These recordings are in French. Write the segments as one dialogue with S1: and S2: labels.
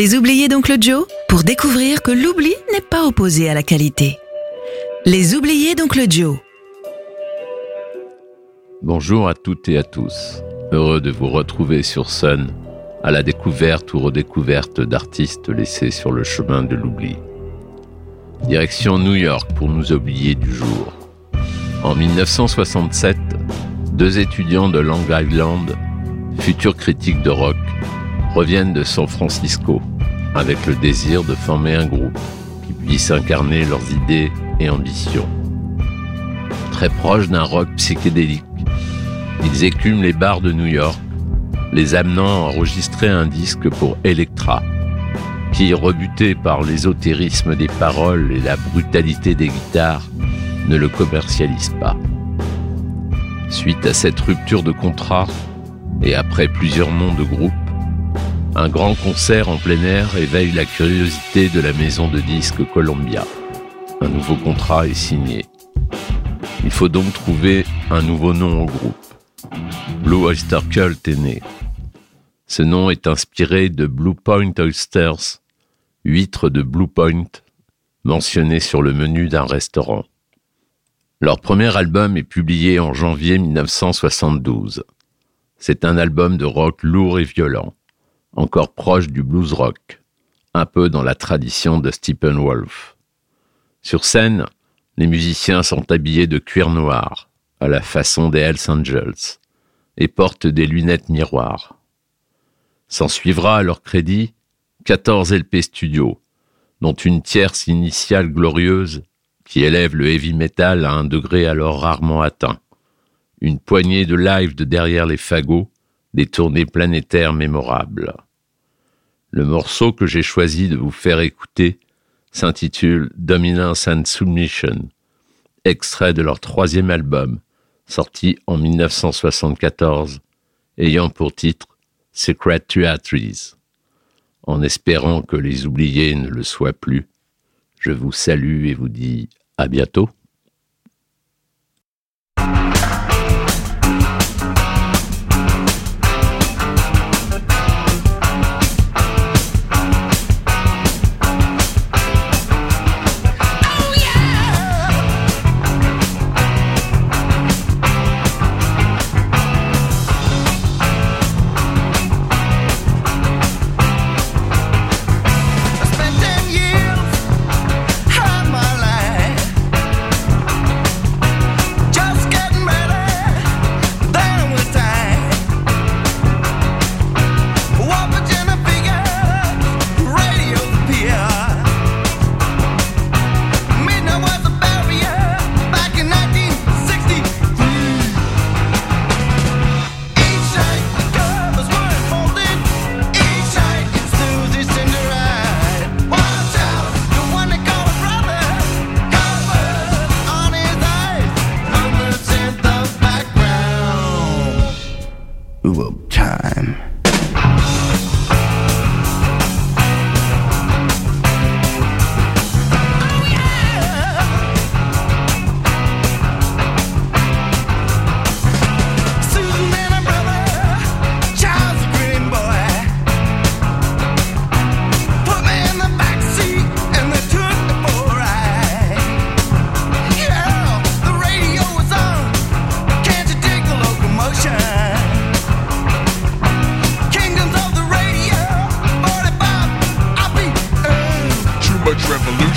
S1: Les oubliés d'Oncle Joe pour découvrir que l'oubli n'est pas opposé à la qualité. Les oubliés d'Oncle Joe.
S2: Bonjour à toutes et à tous. Heureux de vous retrouver sur Sun à la découverte ou redécouverte d'artistes laissés sur le chemin de l'oubli. Direction New York pour nous oublier du jour. En 1967, deux étudiants de Long Island, futurs critiques de rock, reviennent de San Francisco avec le désir de former un groupe qui puisse incarner leurs idées et ambitions. Très proche d'un rock psychédélique, ils écument les bars de New York, les amenant à enregistrer un disque pour Electra, qui, rebuté par l'ésotérisme des paroles et la brutalité des guitares, ne le commercialise pas. Suite à cette rupture de contrat, et après plusieurs noms de groupe, un grand concert en plein air éveille la curiosité de la maison de disques Columbia. Un nouveau contrat est signé. Il faut donc trouver un nouveau nom au groupe. Blue Oyster Cult est né. Ce nom est inspiré de Blue Point Oysters, huîtres de Blue Point, mentionnées sur le menu d'un restaurant. Leur premier album est publié en janvier 1972. C'est un album de rock lourd et violent encore proche du blues rock, un peu dans la tradition de Stephen Wolf. Sur scène, les musiciens sont habillés de cuir noir, à la façon des Hells Angels, et portent des lunettes miroirs. S'en suivra à leur crédit 14 LP studio, dont une tierce initiale glorieuse qui élève le heavy metal à un degré alors rarement atteint, une poignée de live de derrière les fagots, des tournées planétaires mémorables. Le morceau que j'ai choisi de vous faire écouter s'intitule Dominance and Submission, extrait de leur troisième album, sorti en 1974, ayant pour titre Secret Theatres. En espérant que les oubliés ne le soient plus, je vous salue et vous dis à bientôt.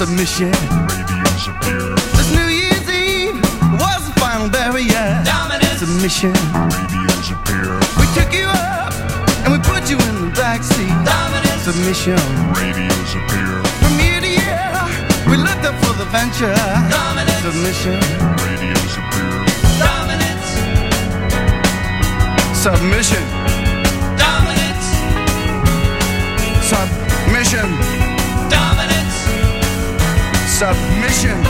S3: submission.
S4: Radios appear.
S3: This New Year's Eve was the final barrier. Submission.
S4: Radios appear.
S3: We took you up and we put you in the backseat. Submission.
S4: Radios appear.
S3: From year to year, we looked up for the venture. Submission.
S4: Radios appear.
S3: Submission. Submission. Submission.